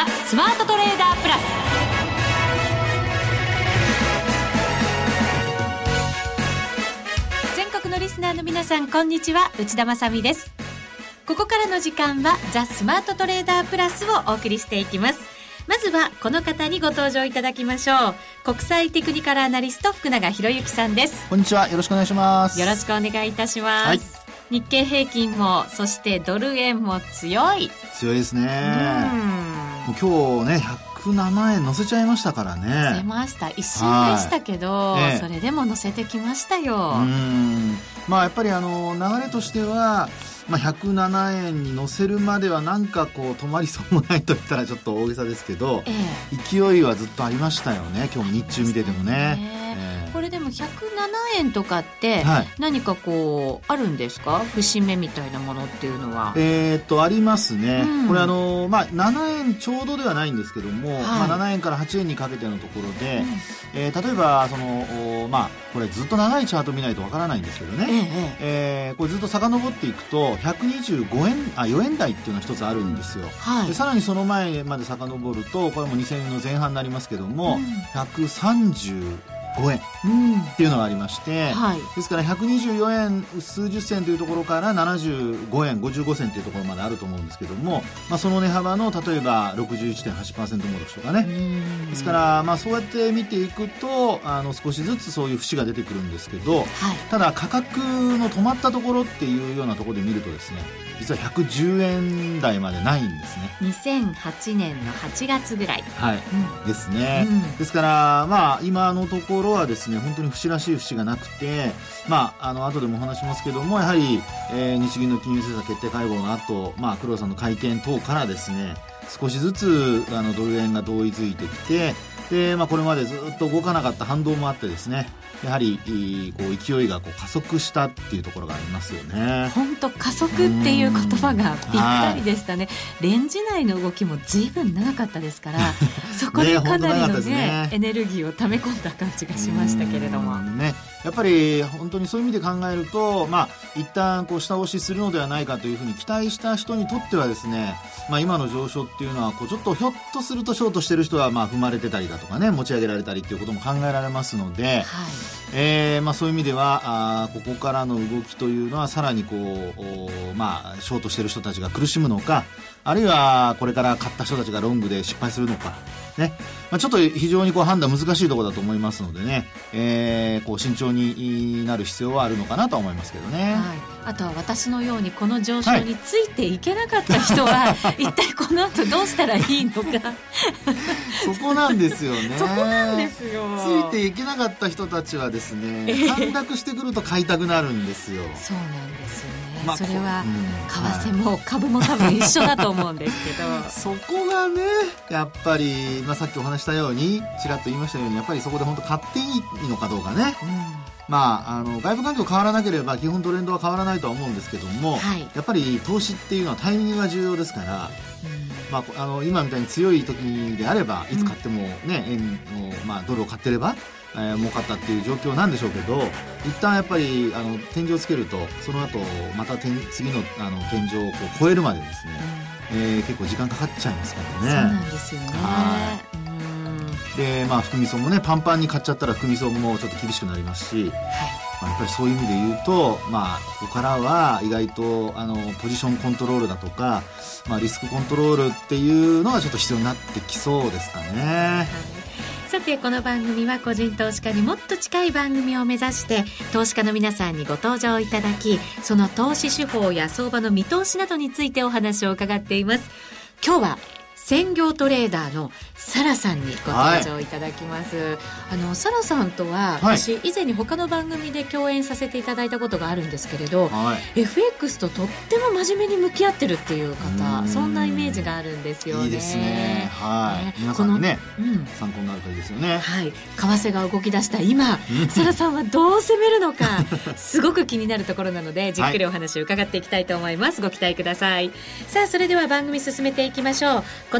ザ・スマートトレーダープラス。全国のリスナーの皆さんこんにちは。内田まさです。ここからの時間はザ・スマートトレーダープラスをお送りしていきます。まずはこの方にご登場いただきましょう。国際テクニカルアナリスト福永博之さんです。こんにちは。よろしくお願いします。よろしくお願いいたします、はい、日経平均もそしてドル円も強い。強いですね。もう今日ね107円乗せちゃいましたからね。乗せました。一瞬でしたけど、はい。それでも乗せてきましたよ。まあやっぱりあの流れとしてはまあ、107円に乗せるまではなんかこう止まりそうもないと言ったらちょっと大げさですけど、ええ、勢いはずっとありましたよね。今日も日中見ててもね。これでも107円とかって何かこうあるんですか、はい、節目みたいなものっていうのは。えっとありますね、うん、これあのまあ7円ちょうどではないんですけども、はい、まあ、7円から8円にかけてのところで、うん、えー、例えばそのまあこれずっと長いチャート見ないとわからないんですけどね、えええー、これずっと遡っていくと125円あ4円台っていうのが一つあるんですよ、はい、でさらにその前まで遡るとこれも2000円の前半になりますけども、うん、130 5円っていうのがありまして、はい、ですから124円数十銭というところから75円55銭というところまであると思うんですけども、まあ、その値幅の例えば61.8%戻しとかね。ですから、まあ、そうやって見ていくとあの少しずつそういう節が出てくるんですけど、はい、ただ価格の止まったところっていうようなところで見るとですね実は110円台までないんですね。2008年の8月ぐらい。はい、うん、ですね、うん、ですからまあ今のところはですね本当に節らしい節がなくてまああの後でもお話しますけどもやはり、えー、日銀の金融政策決定会合の後、まあ黒田さんの会見等からですね少しずつあのドル円が同意づいてきてで、まあ、これまでずっと動かなかった反動もあってですねやはりこう勢いがこう加速したっていうところがありますよね。本当加速っていう言葉がぴったりでしたね。レンジ内の動きもずいぶん長かったですから、そこでかなりのね、ね、エネルギーを溜め込んだ感じがしましたけれども。ね、やっぱり本当にそういう意味で考えると、まあ一旦こう下押しするのではないかというふうに期待した人にとってはですね、まあ今の上昇っていうのはこうちょっとひょっとするとショートしてる人はまあ踏まれてたりだとかね持ち上げられたりっていうことも考えられますので。はいえーまあ、そういう意味ではあここからの動きというのはさらにこう、まあ、ショートしている人たちが苦しむのかあるいはこれから買った人たちがロングで失敗するのか、ね。まあ、ちょっと非常にこう判断難しいところだと思いますのでね、えー、こう慎重になる必要はあるのかなと思いますけどね、はい、あとは私のようにこの上昇についていけなかった人は、はい、一体この後どうしたらいいのか。そこなんですよね。そこなんですよ。ついていけなかった人たちはですね反落してくると買いたくなるんですよ。そうなんですよね。まあ、それは為替も株も多分一緒だと思うんですけど、そこがねやっぱり、まあ、さっきお話したようにちらっと言いましたようにやっぱりそこで本当買っていいのかどうかね、うん。まあ、あの外部環境変わらなければ基本トレンドは変わらないとは思うんですけども、はい、やっぱり投資っていうのはタイミングが重要ですから、うん、まあ、あの今みたいに強い時であればいつ買ってもね、うん、円を、まあ、ドルを買ってればえー、儲かったっていう状況なんでしょうけど一旦やっぱりあの天井をつけるとその後また天次のあの天井をこう超えるまでですね、うん、えー、結構時間かかっちゃいますからね。そうなんですよね。でまあ含み損もねパンパンに買っちゃったら含み損もちょっと厳しくなりますし、はい。まあ、やっぱりそういう意味で言うと、まあ、ここからは意外とあのポジションコントロールだとか、まあ、リスクコントロールっていうのがちょっと必要になってきそうですかね。はいさてこの番組は個人投資家にもっと近い番組を目指して投資家の皆さんにご登場いただきその投資手法や相場の見通しなどについてお話を伺っています。今日は専業トレーダーのサラさんにご登場いただきます、はい、あのサラさんとは私、以前に他の番組で共演させていただいたことがあるんですけれど、はい、FX ととっても真面目に向き合ってるっていう方そんなイメージがあるんですよね。いいですね。はい、ね、皆さんね、うん、参考になるといいですよね。はい。為替が動き出した今サラさんはどう攻めるのか すごく気になるところなのでじっくりお話を伺っていきたいと思います、はい、ご期待ください。さあそれでは番組進めていきましょう。こ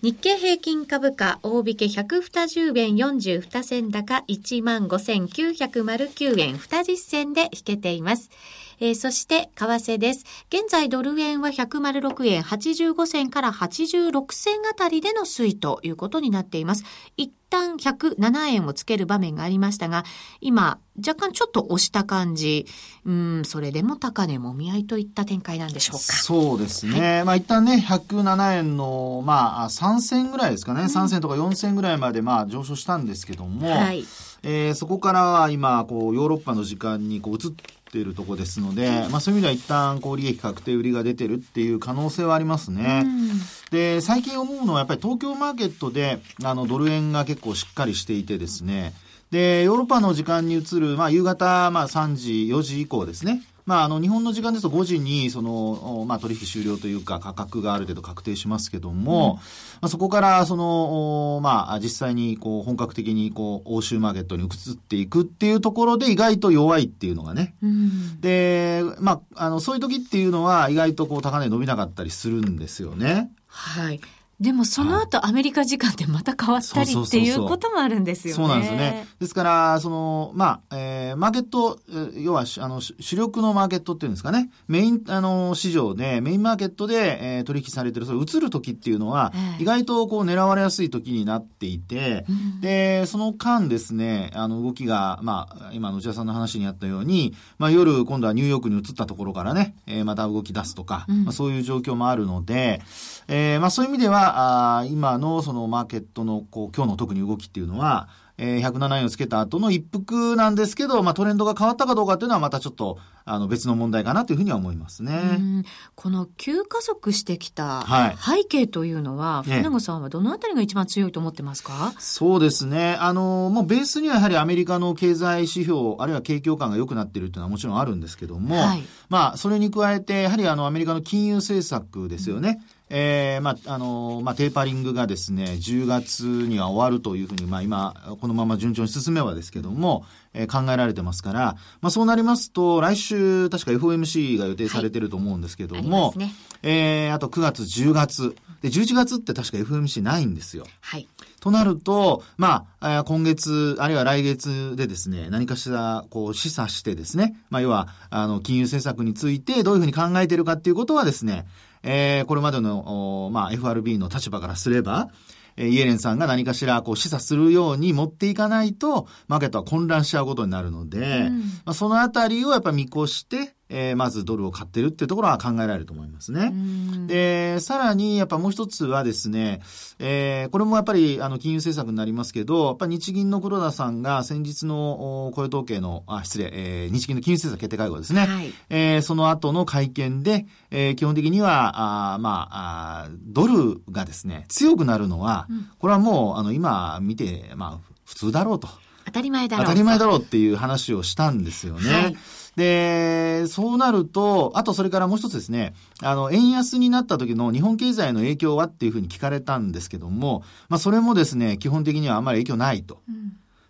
日経平均株価大引け120円42銭高15,909円20銭で引けています。えー、そして、為替です。現在ドル円は106円85銭から86銭あたりでの推移ということになっています。一旦107円をつける場面がありましたが、今、若干ちょっと押した感じ、うん、それでも高値もみ合いといった展開なんでしょうか。そうですね。はい、まあ一旦ね、107円の、まあ3銭ぐらいですかね、うん、3銭とか4銭ぐらいまでまあ上昇したんですけども、はい、えー、そこからは今、こう、ヨーロッパの時間にこう移っているとこですので、まあそういう意味では一旦こう利益確定売りが出てるっていう可能性はありますね。うん、で、最近思うのはやっぱり東京マーケットで、あの、ドル円が結構しっかりしていてですね、で、ヨーロッパの時間に移る、まあ夕方、まあ3時、4時以降ですね。まあ、あの、日本の時間ですと5時に、その、まあ、取引終了というか、価格がある程度確定しますけども、うん、まあ、そこから、その、まあ、実際に、こう、本格的に、こう、欧州マーケットに移っていくっていうところで、意外と弱いっていうのがね。うん、で、まあ、あの、そういう時っていうのは、意外と、こう、高値伸びなかったりするんですよね。はい。でもその後アメリカ時間でまた変わったりっていうこともあるんですよね。そうなんですね。ですから、その、まあ、えー、マーケット、要は、あの、主力のマーケットっていうんですかね。メイン、あの、市場で、メインマーケットで、えー、取引されてる、それ移る時っていうのは、意外とこう狙われやすい時になっていて、で、その間ですね、あの、動きが、まあ、今の内田さんの話にあったように、まあ、夜、今度はニューヨークに移ったところからね、えー、また動き出すとか、うん、まあ、そういう状況もあるので、えー、まあ、そういう意味では、あ今のそのマーケットのこう今日の特に動きっていうのは、えー、107円をつけた後の一服なんですけど、まあ、トレンドが変わったかどうかっていうのはまたちょっとあの別の問題かなというふうには思いますね。この急加速してきた背景というのは、はい、船越さんはどのあたりが一番強いと思ってますか、そうですね。あの、もうベースにはやはりアメリカの経済指標、あるいは景況感が良くなっているというのはもちろんあるんですけども、はい、まあ、それに加えて、やはりあのアメリカの金融政策ですよね。うんえー、まあ、あの、まあ、テーパリングがですね、10月には終わるというふうに、まあ、今、このまま順調に進めばですけども、えー、考えられてますから、まあ、そうなりますと、来週、確か FOMC が予定されてると思うんですけども、はい、ね、えー、あと9月、10月、で、11月って確か FOMC ないんですよ。はい。となると、まあ、今月、あるいは来月でですね、何かしら、こう、示唆してですね、まあ、要は、あの、金融政策についてどういうふうに考えているかっていうことはですね、えー、これまでの、まあ、FRB の立場からすれば、イエレンさんが何かしらこう示唆するように持っていかないと、マーケットは混乱しちゃうことになるので、うん、まあ、そのあたりをやっぱ見越して、えー、まずドルを買ってるっていうところは考えられると思いますね。で、さらにやっぱもう一つはですね、えー、これもやっぱりあの金融政策になりますけど、やっぱ日銀の黒田さんが先日の雇用統計の、あ、失礼、えー、日銀の金融政策決定会合ですね。はい、えー、その後の会見で、えー、基本的には、あまああ、ドルがですね、強くなるのは、うん、これはもう、あの、今見て、まあ、普通だろうと。当たり前だろう。当たり前だろうっていう話をしたんですよね。はいで、そうなると、あとそれからもう一つですね、あの、円安になった時の日本経済の影響はっていうふうに聞かれたんですけども、まあそれもですね、基本的にはあんまり影響ないと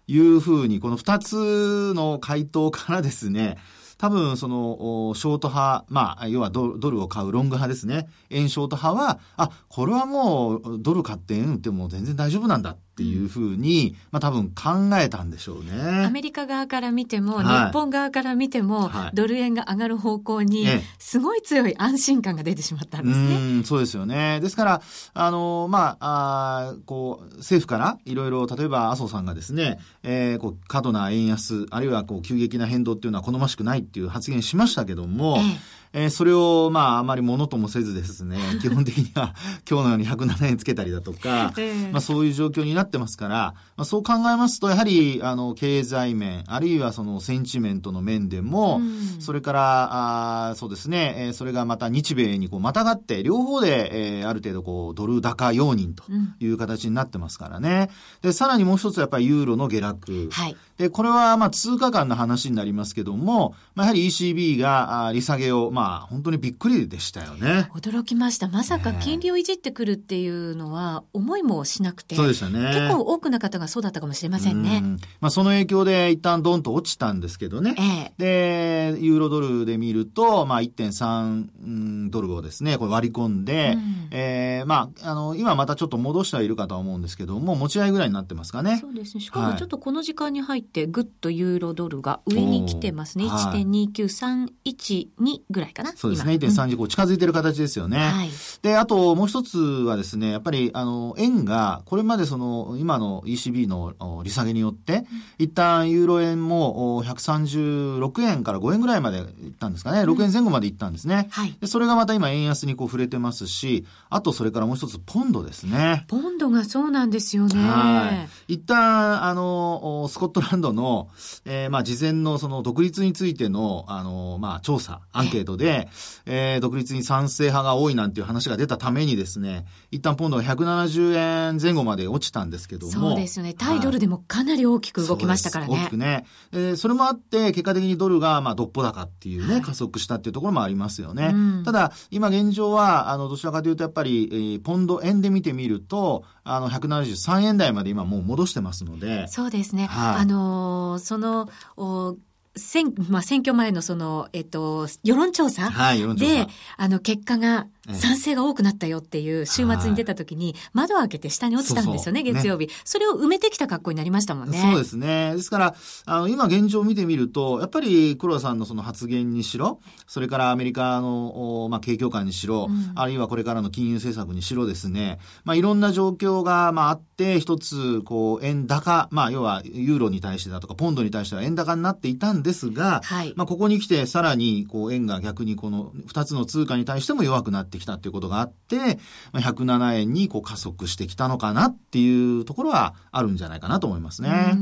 いうふうに、この二つの回答からですね、多分、その、ショート派、まあ、要はドルを買うロング派ですね。円ショート派は、あ、これはもうドル買って円売っても全然大丈夫なんだっていうふうに、まあ多分考えたんでしょうね。アメリカ側から見ても、はい、日本側から見ても、はい、ドル円が上がる方向に、すごい強い安心感が出てしまったんですね。うんそうですよね。ですから、あの、まあ、あこう、政府からいろいろ、例えば麻生さんがですね、えー、こう、過度な円安、あるいはこう、急激な変動っていうのは好ましくないっていう発言しましたけども、えええー、それを、まあ、あまりものともせずですね、基本的には今日のように107円つけたりだとか、えー、まあ、そういう状況になってますから、まあ、そう考えますと、やはり、あの、経済面、あるいはそのセンチメントの面でも、うん、それから、あそうですね、えー、それがまた日米にこう、またがって、両方で、えー、ある程度こう、ドル高容認という形になってますからね。で、さらにもう一つやっぱりユーロの下落。はい。で、これはまあ、通貨間の話になりますけども、まあ、やはり ECB が、あ利下げを、まあ、本当にびっくりでしたよね。驚きました。まさか金利をいじってくるっていうのは、思いもしなくて。そうでしたね。結構多くの方がそうだったかもしれませんね。んまあ、その影響で一旦ドンと落ちたんですけどね。ええ、で、ユーロドルで見ると、まあ、1.3ドルをですね、これ割り込んで、うん、ええー、まあ、あの、今またちょっと戻してはいるかとは思うんですけども、持ち合いぐらいになってますかね。そうですね。しかもちょっとこの時間に入って、ぐっとユーロドルが上に来てますね。1.2932ぐらいかな。そうですね。1.35近づいてる形ですよね。はい、で、あともう一つはですね、やっぱり、あの、円が、これまでその、今の ECB の利下げによって、うん、一旦ユーロ円も136円から5円ぐらいまでいったんですかね。6円前後までいったんですね。はい、でそれがまた今円安にこう触れてますし、あとそれからもう一つポンドですね。ポンドがそうなんですよね。はい。一旦、あの、スコットランドの、えー、まあ、事前のその独立についての、あの、まあ、調査、アンケートで、えー、独立に賛成派が多いなんていう話が出たためにですね、一旦ポンドが170円前後まで落ちたんですけども。そうですよね。対ドルでもかなり大きく動きましたからね。大きくね。えー、それもあって、結果的にドルが、まあ、どっぽ高っていうね、はい、加速したっていうところもありますよね。うん、ただ、今現状は、あの、どちらかというと、やっぱり、えー、ポンド円で見てみると、あの、173円台まで今もう戻してますので。そうですね。はい、あのー、その、お選,、まあ、選挙前のその、えっと、世論調査で、はい、あの、結果が賛成が多くなったよっていう週末に出た時に、窓を開けて下に落ちたんですよね、月曜日、それを埋めてきた格好になりましたもんね。そうですね。ですから、あの、今現状を見てみると、やっぱり黒田さんのその発言にしろ、それからアメリカの、まあ、景況感にしろ、うん、あるいはこれからの金融政策にしろですね、まあ、いろんな状況が、まあ、あって、一つ、こう、円高、まあ、要は、ユーロに対してだとか、ポンドに対しては円高になっていたんですが、はい、まあ、ここに来て、さらに、こう、円が逆にこの二つの通貨に対しても弱くなってきたということがあって、、107円にこう加速してきたのかなっていうところはあるんじゃないかなと思いますね。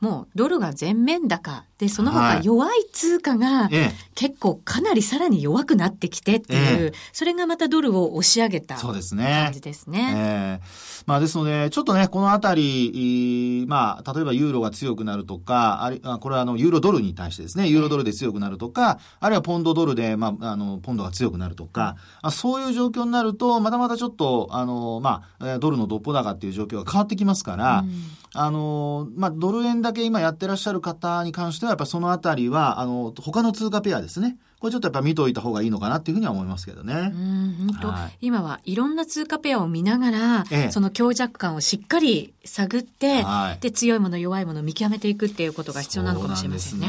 うもうドルが全面高で、その他弱い通貨が結構かなりさらに弱くなってきてっていう、ええ、それがまたドルを押し上げた感じですね。えー、まあですので、ちょっとね、このあたり、まあ、例えばユーロが強くなるとか、あるこれはあの、ユーロドルに対してですね、ユーロドルで強くなるとか、あるいはポンドドルで、まあ、あの、ポンドが強くなるとか、あそういう状況になると、と、またまたちょっと、あの、まあ、ドルのどっぽ高っていう状況が変わってきますから、うん、あの、まあ、ドル円だけ今やってらっしゃる方に関しては、やっぱそのあたりは、あの、他の通貨ペアですね。これちょっとやっぱ見といた方がいいのかなっていうふうには思いますけどね。うん本当、はい、今はいろんな通貨ペアを見ながら、ええ、その強弱感をしっかり探って、はい、で強いもの弱いものを見極めていくっていうことが必要なのかもしれませんね。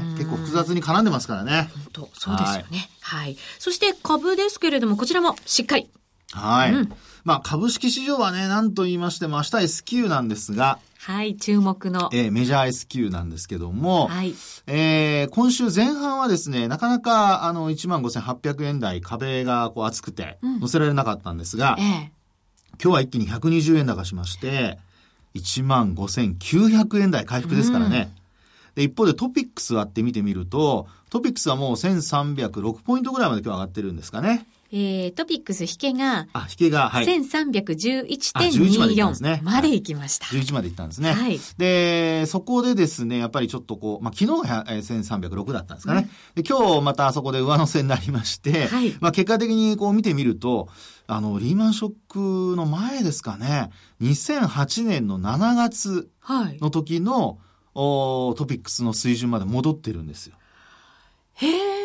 ね結構複雑に絡んでますからね。本当そうですよね。はい、はい、そして株ですけれどもこちらもしっかりはい。うん、まあ、株式市場はね、なんと言いましても、明日 S q なんですが、はい、注目の。えー、メジャー S q なんですけども、はい。えー、今週前半はですね、なかなか、あの、15,800円台壁がこう厚くて、乗せられなかったんですが、うん、えー、今日は一気に120円高しまして、15,900円台回復ですからね。うん、で、一方でトピックス割って見てみると、トピックスはもう1306ポイントぐらいまで今日上がってるんですかね。えー、トピックス引けが、あ、引けが、はい。1311.24まで行きました。11まで行ったんですね。はい。で、そこでですね、やっぱりちょっとこう、まあ、昨日が1306だったんですかね。うん、で、今日またそこで上乗せになりまして、はい。まあ、結果的にこう見てみると、あの、リーマンショックの前ですかね、2008年の7月の時の、はい、おトピックスの水準まで戻ってるんですよ。へえ。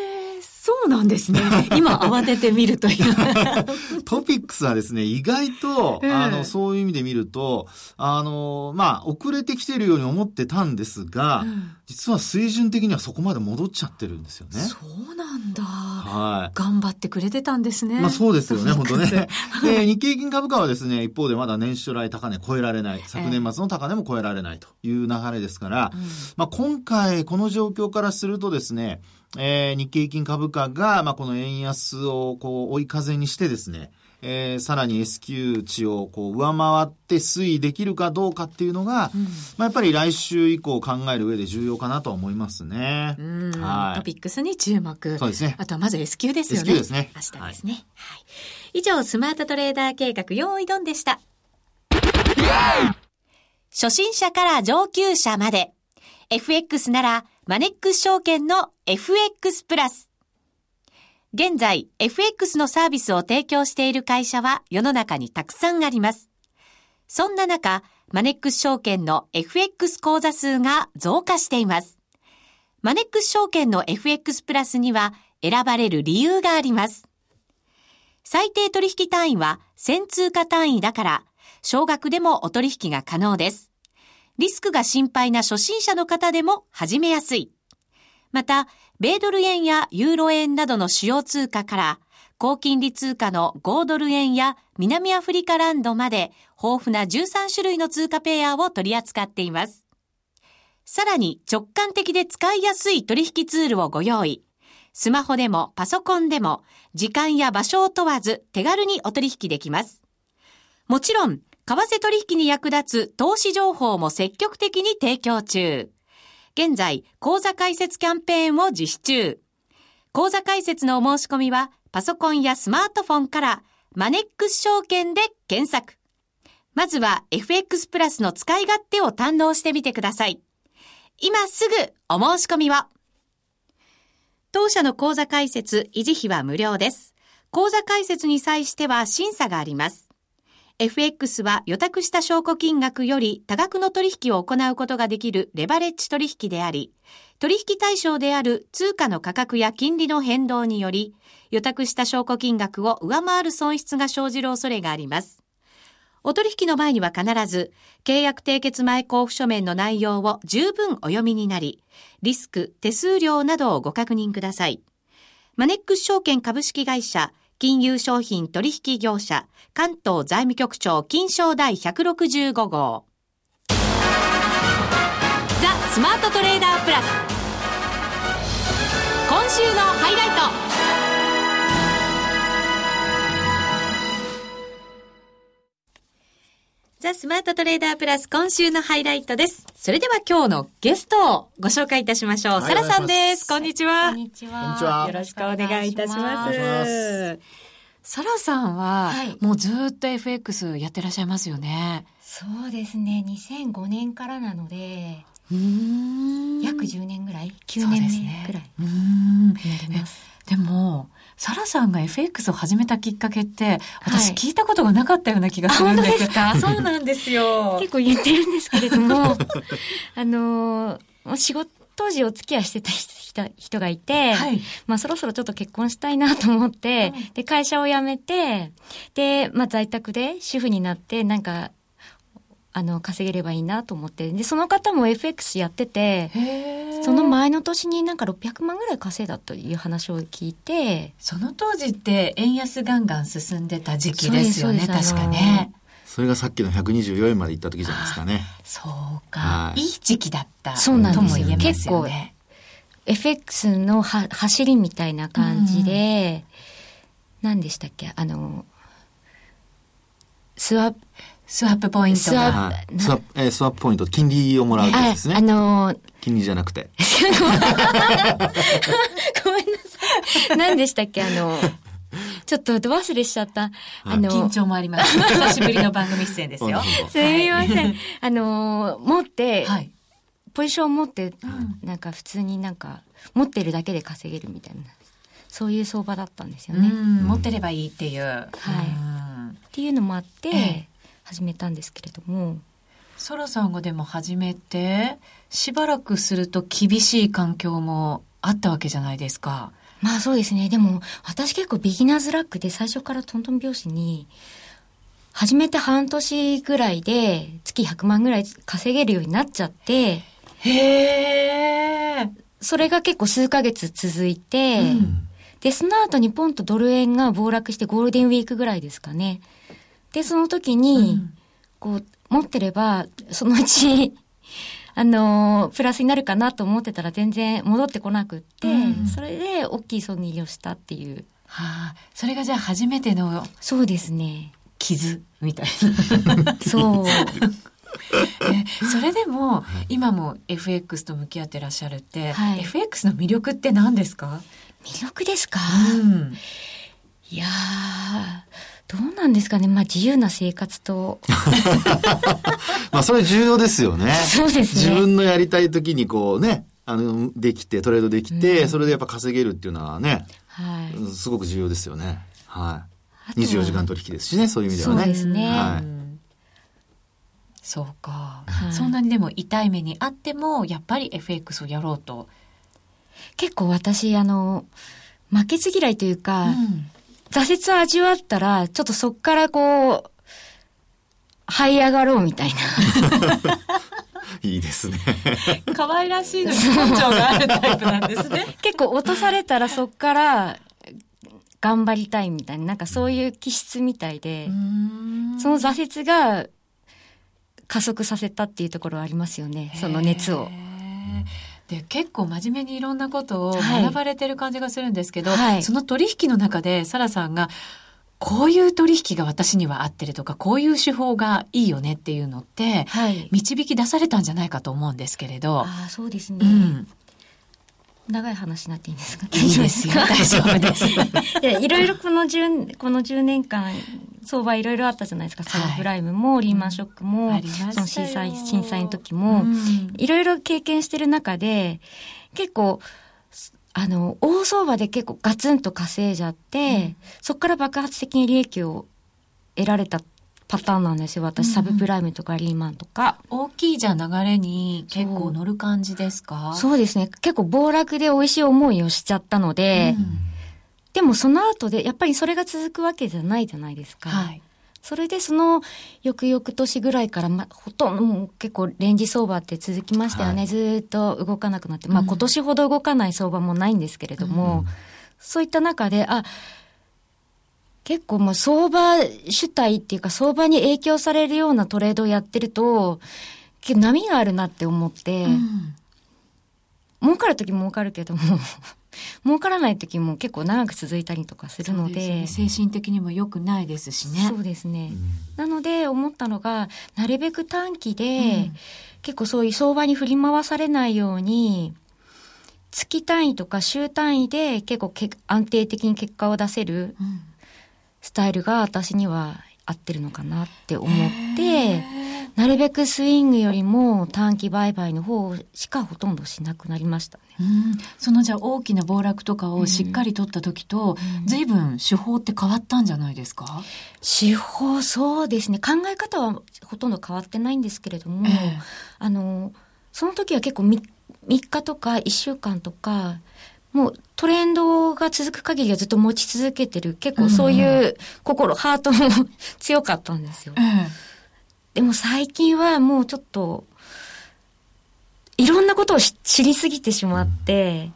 そうなんですね。今慌ててみるという。トピックスはですね、意外と、あの、そういう意味で見ると、あの、まあ、遅れてきてるように思ってたんですが、うん、実は水準的にはそこまで戻っちゃってるんですよね。そうなんだ。はい。頑張ってくれてたんですね。まあそうですよね、本当ね。で、日経金株価はですね、一方でまだ年初来高値超えられない、昨年末の高値も超えられないという流れですから、えー、まあ今回この状況からするとですね、えー、日経金株価が、まあ、この円安をこう追い風にしてですね、えー、さらに S q 値をこう上回って推移できるかどうかっていうのが、うん、まあ、やっぱり来週以降考える上で重要かなと思いますね。はい、トピックスに注目。そうですね。あとはまず S q ですよね。S q ですね。明日ですね。はい、はい。以上、スマートトレーダー計画、用意ドンでした。初心者から上級者まで。FX ならマネックス証券の FX プラス。現在、FX のサービスを提供している会社は世の中にたくさんあります。そんな中、マネックス証券の FX 口座数が増加しています。マネックス証券の FX プラスには選ばれる理由があります。最低取引単位は1000通貨単位だから、少額でもお取引が可能です。リスクが心配な初心者の方でも始めやすい。また、米ドル円やユーロ円などの主要通貨から、高金利通貨の5ドル円や南アフリカランドまで豊富な13種類の通貨ペアを取り扱っています。さらに直感的で使いやすい取引ツールをご用意。スマホでもパソコンでも時間や場所を問わず手軽にお取引できます。もちろん、為替取引に役立つ投資情報も積極的に提供中。現在、講座開設キャンペーンを実施中。講座開設のお申し込みは、パソコンやスマートフォンからマネックス証券で検索。まずは FX プラスの使い勝手を堪能してみてください。今すぐお申し込みを。当社の講座開設、維持費は無料です。講座開設に際しては審査があります。FX は予託した証拠金額より多額の取引を行うことができるレバレッジ取引であり、取引対象である通貨の価格や金利の変動により、予託した証拠金額を上回る損失が生じる恐れがあります。お取引の前には必ず、契約締結前交付書面の内容を十分お読みになり、リスク、手数料などをご確認ください。マネックス証券株式会社金融商品取引業者、関東財務局長金賞第165号。ザ・スマートトレーダープラス。今週のハイライト。ザ・スマートトレーダープラス今週のハイライトです。それでは今日のゲストをご紹介いたしましょう。サラさんです。こんにちは。こんにちは。よろしくお願いいたします。サラさんは、はい、もうずっと FX やってらっしゃいますよね。そうですね。2005年からなので、約10年ぐらい ?9 年目ぐらいになります。でも、サラさんが FX を始めたきっかけって、私聞いたことがなかったような気がするんです。ですか？そうなんですよ。結構言ってるんですけれども、あのー、仕事、当時お付き合いしてた人がいて、はい、まあそろそろちょっと結婚したいなと思って、で、会社を辞めて、で、まあ在宅で主婦になって、なんか、あの、稼げればいいなと思って。で、その方も FX やってて、その前の年になんか600万ぐらい稼いだという話を聞いて。その当時って円安ガンガン進んでた時期ですよね、確かね。それがさっきの124円まで行った時じゃないですかね。そうか、はい。いい時期だった。そうなんですよ。ね、結構、FX のは走りみたいな感じで、うん、何でしたっけ？あの、スワップ、スワップポイントが。スワップ、えー、スワップポイント、金利をもらうやつですね。あのー、金利じゃなくて。ごめんなさい。何でしたっけあのー、ちょっと忘れしちゃった。あの、緊張もあります。久しぶりの番組出演ですよ。すみません。あの、持って、はい、ポジションを持って、なんか普通になんか、持ってるだけで稼げるみたいな。そういう相場だったんですよね。持ってればいいっていう。はい。っていうのもあって、始めたんですけれども。ソラさんがでも始めて、しばらくすると厳しい環境もあったわけじゃないですか。まあそうですね。でも、私結構ビギナーズラックで最初からトントン拍子に、始めて半年ぐらいで月100万ぐらい稼げるようになっちゃって、へえ。それが結構数ヶ月続いて、うん、で、その後にポンとドル円が暴落してゴールデンウィークぐらいですかね。で、その時に、こう、持ってれば、そのうち あの、プラスになるかなと思ってたら全然戻ってこなくって、うん、それで大きい損切りをしたっていう。はあ、それがじゃあ初めての。そうですね。傷みたいな。そう。えそれでも、今も FX と向き合ってらっしゃるって、はい、FX の魅力って何ですか？魅力ですか、うん、いやどうなんですかね。まあ自由な生活と。まあそれ重要ですよね。そうですね。自分のやりたい時にこうね、あの、できて、トレードできて、うん、それでやっぱ稼げるっていうのはね。はい、すごく重要ですよね。はい。24時間取引ですしね、そういう意味ではね。そうですね。はい。そうか、はい、そんなにでも痛い目にあってもやっぱり FX をやろうと結構私あの負けず嫌いというか、うん、挫折を味わったらちょっとそっからこう這い上がろうみたいないいですね。可愛らしいのに根性があるタイプなんですね。結構落とされたらそっから頑張りたいみたいな、なんかそういう気質みたいで、その挫折が加速させたっていうところはありますよね、その熱を。で結構真面目にいろんなことを学ばれてる感じがするんですけど、はい、その取引の中でサラさんがこういう取引が私には合ってるとか、こういう手法がいいよねっていうのって、はい、導き出されたんじゃないかと思うんですけれど。ああ、そうですね。うん、長い話になっていいんですか？いいですよ。大丈夫です。いや、いろいろこの10、この10年間、相場いろいろあったじゃないですか。そのプライムも、リーマンショックも、うん、その震災、震災の時も、いろいろ経験してる中で、結構、あの、大相場で結構ガツンと稼いじゃって、うん、そこから爆発的に利益を得られたパターンなんですよ。私、サブプライムとかリーマンとか。大きいじゃ流れに結構乗る感じですか？そうですね。結構暴落で美味しい思いをしちゃったので、うん、でもその後で、やっぱりそれが続くわけじゃないじゃないですか。はい。それでその翌々年ぐらいから、ま、ほとんどもう結構レンジ相場って続きましたよね、はい、ずっと動かなくなって、まあ、今年ほど動かない相場もないんですけれども、うん、そういった中であ結構もう相場主体っていうか相場に影響されるようなトレードをやってると波があるなって思って、うん、儲かる時儲かるけども儲からない時も結構長く続いたりとかするので、ね、精神的にも良くないですしね。そうですね、うん、なので思ったのがなるべく短期で、うん、結構そういう相場に振り回されないように月単位とか週単位で結構け安定的に結果を出せるスタイルが私には合ってるのかなって思って、なるべくスイングよりも短期売買の方しかほとんどしなくなりましたね。うん、そのじゃあ大きな暴落とかをしっかり取った時と、うん、随分手法って変わったんじゃないですか？手法、そうですね。考え方はほとんど変わってないんですけれども、えー、あの、その時は結構 3, 3日とか1週間とか、もうトレンドが続く限りはずっと持ち続けてる、結構そういう心、うん、ハートも強かったんですよ。でも最近はもうちょっと、いろんなことを知りすぎてしまって、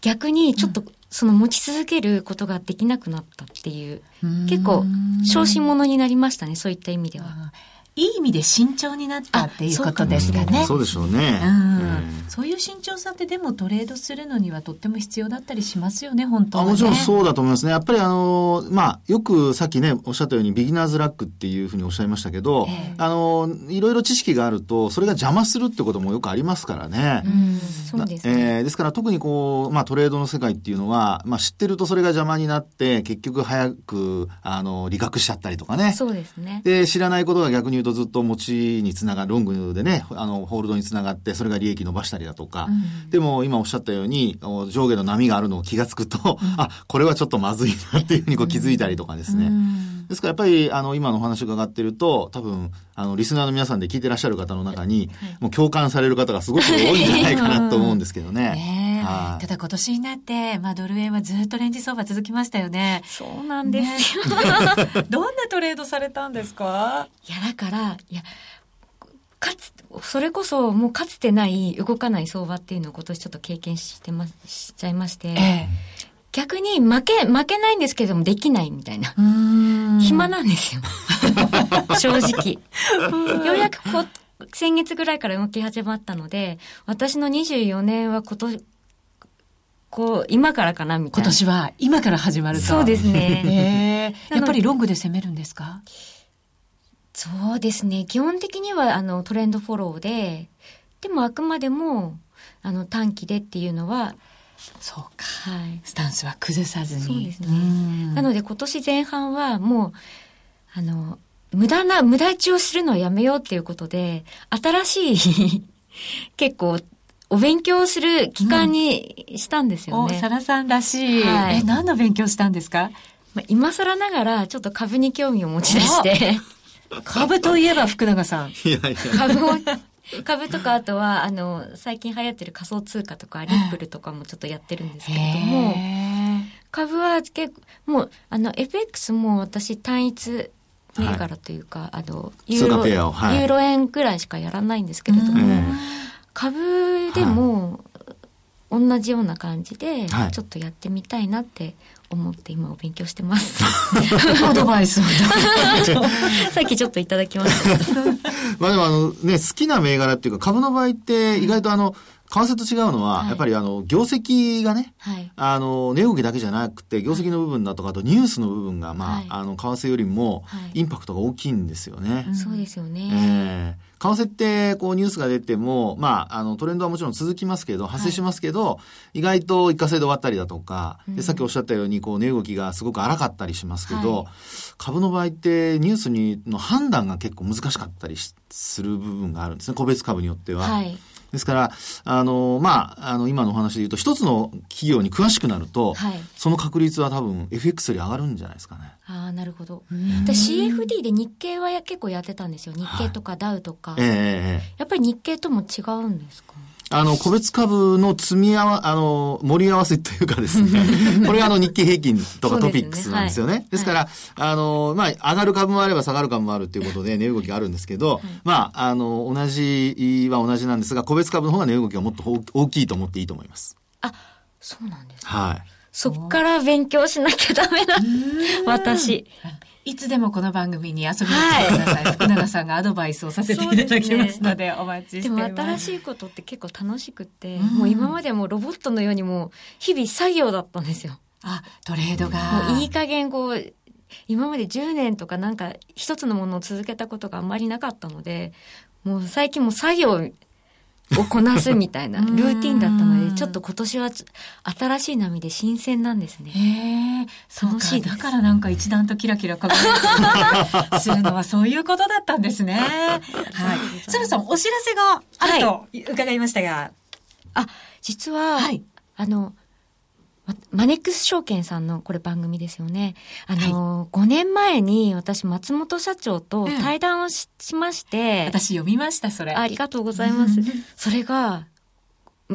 逆にちょっとその持ち続けることができなくなったっていう、結構、小心者になりましたね、そういった意味では。いい意味で慎重になったっていうことですかね。そうでしょうね、うん。そういう慎重さってでもトレードするのにはとっても必要だったりしますよね、本当は、ね、もちろんそうだと思いますね。やっぱりあの、まあ、よくさっきね、おっしゃったようにビギナーズラックっていうふうにおっしゃいましたけど、えー、あの、いろいろ知識があると、それが邪魔するってこともよくありますからね。うん、そうですね。えー、ですから特にこう、まあトレードの世界っていうのは、まあ知ってるとそれが邪魔になって、結局早く、あの、理覚しちゃったりとかね。そうですね。で、知らないことが逆に言うとずっと持ちにつながる、ロングでね、あの、ホールドにつながって、それが利益伸ばしたりだとか、うん、でも今おっしゃったように、上下の波があるのを気がつくと、うん、あ、これはちょっとまずいなっていうふうにこう気づいたりとかですね。ですからやっぱり、あの、今のお話を伺ってると、多分、あの、リスナーの皆さんで聞いてらっしゃる方の中に、はい、もう共感される方がすごく多いんじゃないかなと思うんですけどね。ねはい、ただ今年になって、まあドル円はずっとレンジ相場続きましたよね。そうなんですよ。ね、どんなトレードされたんですか？いや、だから、いや、かつ、それこそもうかつてない動かない相場っていうのを今年ちょっと経験してま、しちゃいまして、ええ、逆に負け、負けないんですけどもできないみたいな。暇なんですよ。正直。ようやくこ先月ぐらいから動き始まったので、私の24年は今年、こう、今からかなみたいな。今年は今から始まると。そうですね。えー、やっぱりロングで攻めるんですか？そうですね。基本的にはあのトレンドフォローで、でもあくまでもあの短期でっていうのは、そうか。はい。スタンスは崩さずに。そうですね。なので今年前半はもう、あの、無駄な、無駄打ちをするのはやめようっていうことで、新しい 結構、お勉強する期間にしたんですよね。うん、サラさんらしい。はい、え、何の勉強したんですか？まあ、今更ながら、ちょっと株に興味を持ち出して。株といえば福永さん。いやいや。株を、株とか、あとは、あの、最近流行ってる仮想通貨とか、リップルとかもちょっとやってるんですけれども、株は結構、もう、あの、FX も私単一銘柄というか、はい、あの、ユーロ、はい、ユーロ円ぐらいしかやらないんですけれども、株でも、同じような感じで、ちょっとやってみたいなって思って今お勉強してます。アドバイスを。さっきちょっといただきました。まあでもあのね、好きな銘柄っていうか株の場合って意外とあの、為替と違うのは、はい、やっぱりあの、業績がね、はい、あの、値動きだけじゃなくて、業績の部分だとか、あとニュースの部分が、まあ、はい、あの、為替よりも、インパクトが大きいんですよね。そうですよね。えー為替って、こう、ニュースが出ても、まあ、あの、トレンドはもちろん続きますけど、発生しますけど、はい、意外と一過性で終わったりだとか、で、さっきおっしゃったように、こう、値動きがすごく荒かったりしますけど、はい、株の場合って、ニュースに、の判断が結構難しかったりする部分があるんですね、個別株によっては。はいですから、あの、まあ、あの、今のお話で言うと、一つの企業に詳しくなると、はい、その確率は多分 FX より上がるんじゃないですかね。ああ、なるほど。で CFD で日経は結構やってたんですよ。日経とかダウとか。はい、ええー、やっぱり日経とも違うんですか？あの、個別株の積み合わ、あの、盛り合わせというかですね、これがあの日経平均とかトピックスなんですよね。です、ねはい、から、あの、まあ、上がる株もあれば下がる株もあるっていうことで値動きがあるんですけど、はい、まあ、あの、同じは同じなんですが、個別株の方が値動きがもっと大きいと思っていいと思います。あ、そうなんですか。はい。そっから勉強しなきゃダメな、私。いつでもこの番組に遊びに来てください。はい、福永さんがアドバイスをさせていただきますので、お待ちしてます。でも新しいことって結構楽しくて、うん、もう今までもロボットのようにも日々作業だったんですよ。あ、トレードが。もういい加減こう、今まで10年とかなんか一つのものを続けたことがあんまりなかったので、もう最近も作業をこなすみたいなルーティンだったので、ちょっと今年は新しい波で新鮮なんですね。へえ、楽しいだからなんか一段とキラキラ輝いてするのはそういうことだったんですね。はい。そろそろお知らせがあると伺いましたが。はい、あ、実は、はい、あの、マネックス証券さんのこれ番組ですよね。あの、はい、5年前に私松本社長と対談をしうん、まして。私読みました、それ。ありがとうございます。それが、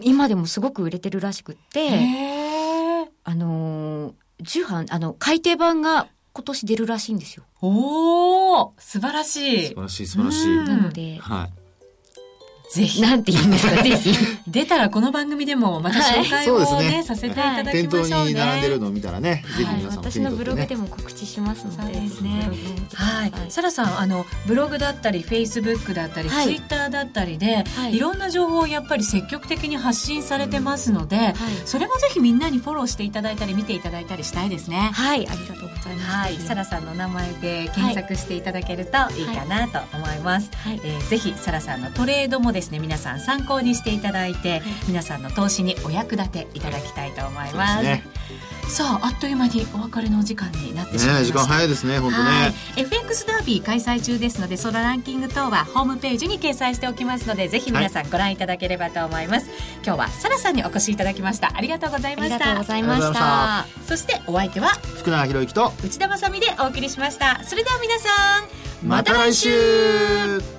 今でもすごく売れてるらしくって、あの、重版、あの、改訂版が今年出るらしいんですよ。おお素晴らしい。素晴らしい、素晴らしい。なので、はい。ぜひ。なんて言うんですか、ぜひ。出たらこの番組でもまた紹介をね、はい、ねさせていただきましょう、ね、店頭に並んでるのを見たらね、ぜひ皆さん、私のブログでも告知しますので。そうですね。はい。サラさん、あの、ブログだったり、フェイスブックだったり、ツイッターだったりで、い、ろんな情報をやっぱり積極的に発信されてますので、それもぜひみんなにフォローしていただいたり、見ていただいたりしたいですね。はい、ありがとうございます。はい。サラさんの名前で検索していただけるといいかなと思います。はい。えぜひ、サラさんのトレードもですね、皆さん参考にしていただいて、皆さんの投資にお役立ていただきたいと思います。ね、さああっという間にお別れの時間になってしまいました、ね、時間早いですね本当ね。FX ダービー開催中ですのでそのランキング等はホームページに掲載しておきますのでぜひ皆さんご覧いただければと思います、はい、今日はサラさんにお越しいただきました。ありがとうございました。ありがとうございました。そしてお相手は福永博之と内田まさでお送りしました。それでは皆さんまた来週